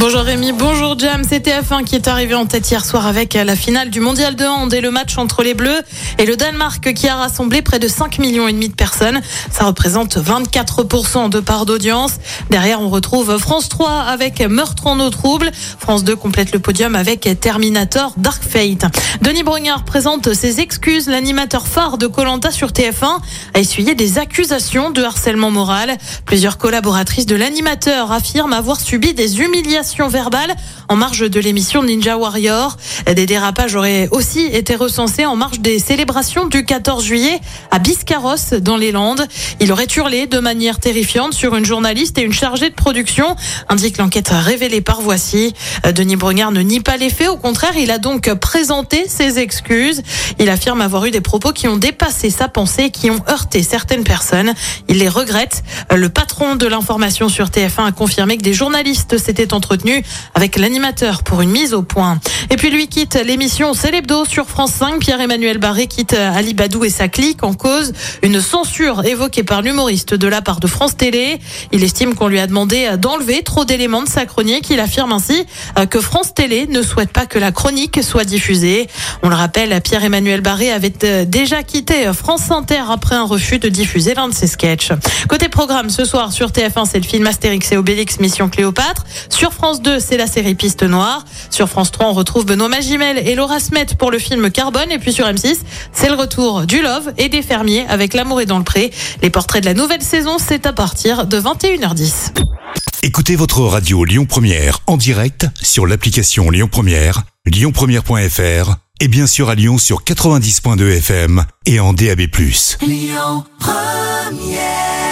Bonjour Rémi, bonjour Jam. C'est TF1 qui est arrivé en tête hier soir avec la finale du mondial de hand et le match entre les Bleus et le Danemark qui a rassemblé près de 5 millions et demi de personnes. Ça représente 24% de part d'audience. Derrière, on retrouve France 3 avec Meurtre en eau trouble. France 2 complète le podium avec Terminator Dark Fate. Denis Brognard présente ses excuses. L'animateur phare de Colanta sur TF1 a essuyé des accusations de harcèlement moral. Plusieurs collaboratrices de l'animateur affirment avoir subi des humiliations en marge de l'émission Ninja Warrior. Des dérapages auraient aussi été recensés en marge des célébrations du 14 juillet à Biscarrosse dans les Landes. Il aurait hurlé de manière terrifiante sur une journaliste et une chargée de production, indique l'enquête révélée par Voici. Denis Brognard ne nie pas les faits, au contraire, il a donc présenté ses excuses. Il affirme avoir eu des propos qui ont dépassé sa pensée et qui ont heurté certaines personnes. Il les regrette. Le patron de l'information sur TF1 a confirmé que des journalistes s'étaient entretenus avec l'animateur pour une mise au point. Et puis lui quitte l'émission Célébdo sur France 5. Pierre-Emmanuel Barré quitte Ali Badou et sa clique en cause une censure évoquée par l'humoriste de la part de France Télé. Il estime qu'on lui a demandé d'enlever trop d'éléments de sa chronique. Il affirme ainsi que France Télé ne souhaite pas que la chronique soit diffusée. On le rappelle, Pierre-Emmanuel Barré avait déjà quitté France Inter après un refus de diffuser l'un de ses sketchs. Côté programme, ce soir sur TF1, c'est le film Astérix et Obélix Mission Cléopâtre. Sur France France 2, c'est la série Piste Noire. Sur France 3, on retrouve Benoît Magimel et Laura Smet pour le film Carbone. Et puis sur M6, c'est le retour du Love et des fermiers avec L'amour est dans le pré. Les portraits de la nouvelle saison, c'est à partir de 21h10. Écoutez votre radio Lyon Première en direct sur l'application Lyon Première, lyonpremière.fr et bien sûr à Lyon sur 90.2 FM et en DAB+. Lyon Première